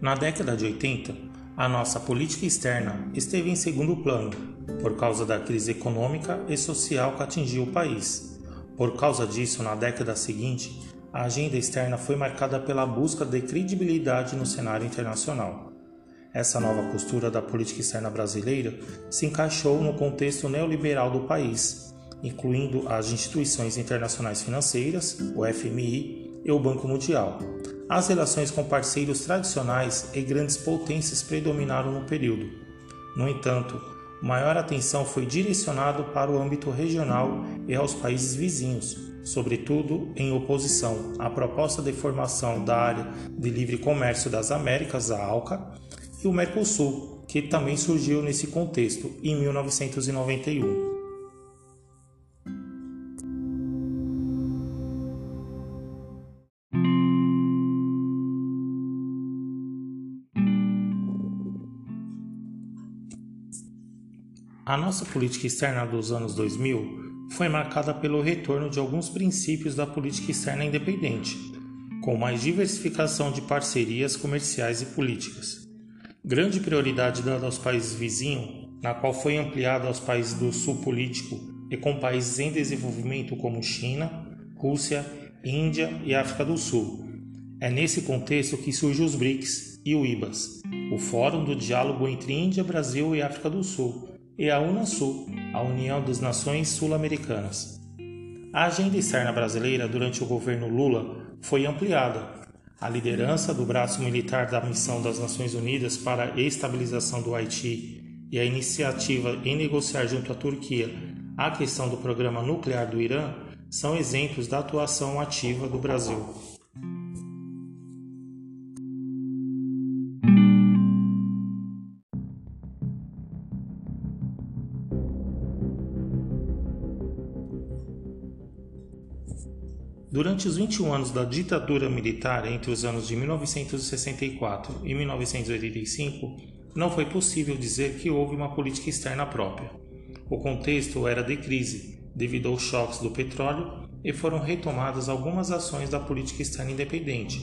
Na década de 80, a nossa política externa esteve em segundo plano, por causa da crise econômica e social que atingiu o país. Por causa disso, na década seguinte, a agenda externa foi marcada pela busca de credibilidade no cenário internacional. Essa nova postura da política externa brasileira se encaixou no contexto neoliberal do país, incluindo as instituições internacionais financeiras, o FMI e o Banco Mundial, as relações com parceiros tradicionais e grandes potências predominaram no período. No entanto, maior atenção foi direcionada para o âmbito regional e aos países vizinhos, sobretudo em oposição à proposta de formação da área de livre comércio das Américas, a ALCA, e o Mercosul, que também surgiu nesse contexto em 1991. A nossa política externa dos anos 2000 foi marcada pelo retorno de alguns princípios da política externa independente, com mais diversificação de parcerias comerciais e políticas. Grande prioridade dada aos países vizinhos, na qual foi ampliada aos países do sul político e com países em desenvolvimento como China, Rússia, Índia e África do Sul. É nesse contexto que surgem os BRICS e o IBAS, o Fórum do Diálogo entre Índia, Brasil e África do Sul, e a Unasul, a União das Nações Sul-Americanas. A agenda externa brasileira durante o governo Lula foi ampliada. A liderança do braço militar da Missão das Nações Unidas para a Estabilização do Haiti e a iniciativa em negociar junto à Turquia a questão do programa nuclear do Irã são exemplos da atuação ativa do Brasil. Durante os 21 anos da ditadura militar entre os anos de 1964 e 1985, não foi possível dizer que houve uma política externa própria. O contexto era de crise, devido aos choques do petróleo, e foram retomadas algumas ações da política externa independente,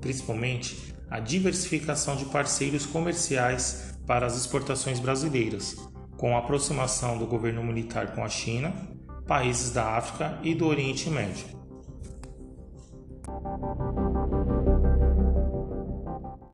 principalmente a diversificação de parceiros comerciais para as exportações brasileiras, com a aproximação do governo militar com a China, países da África e do Oriente Médio. Thank you.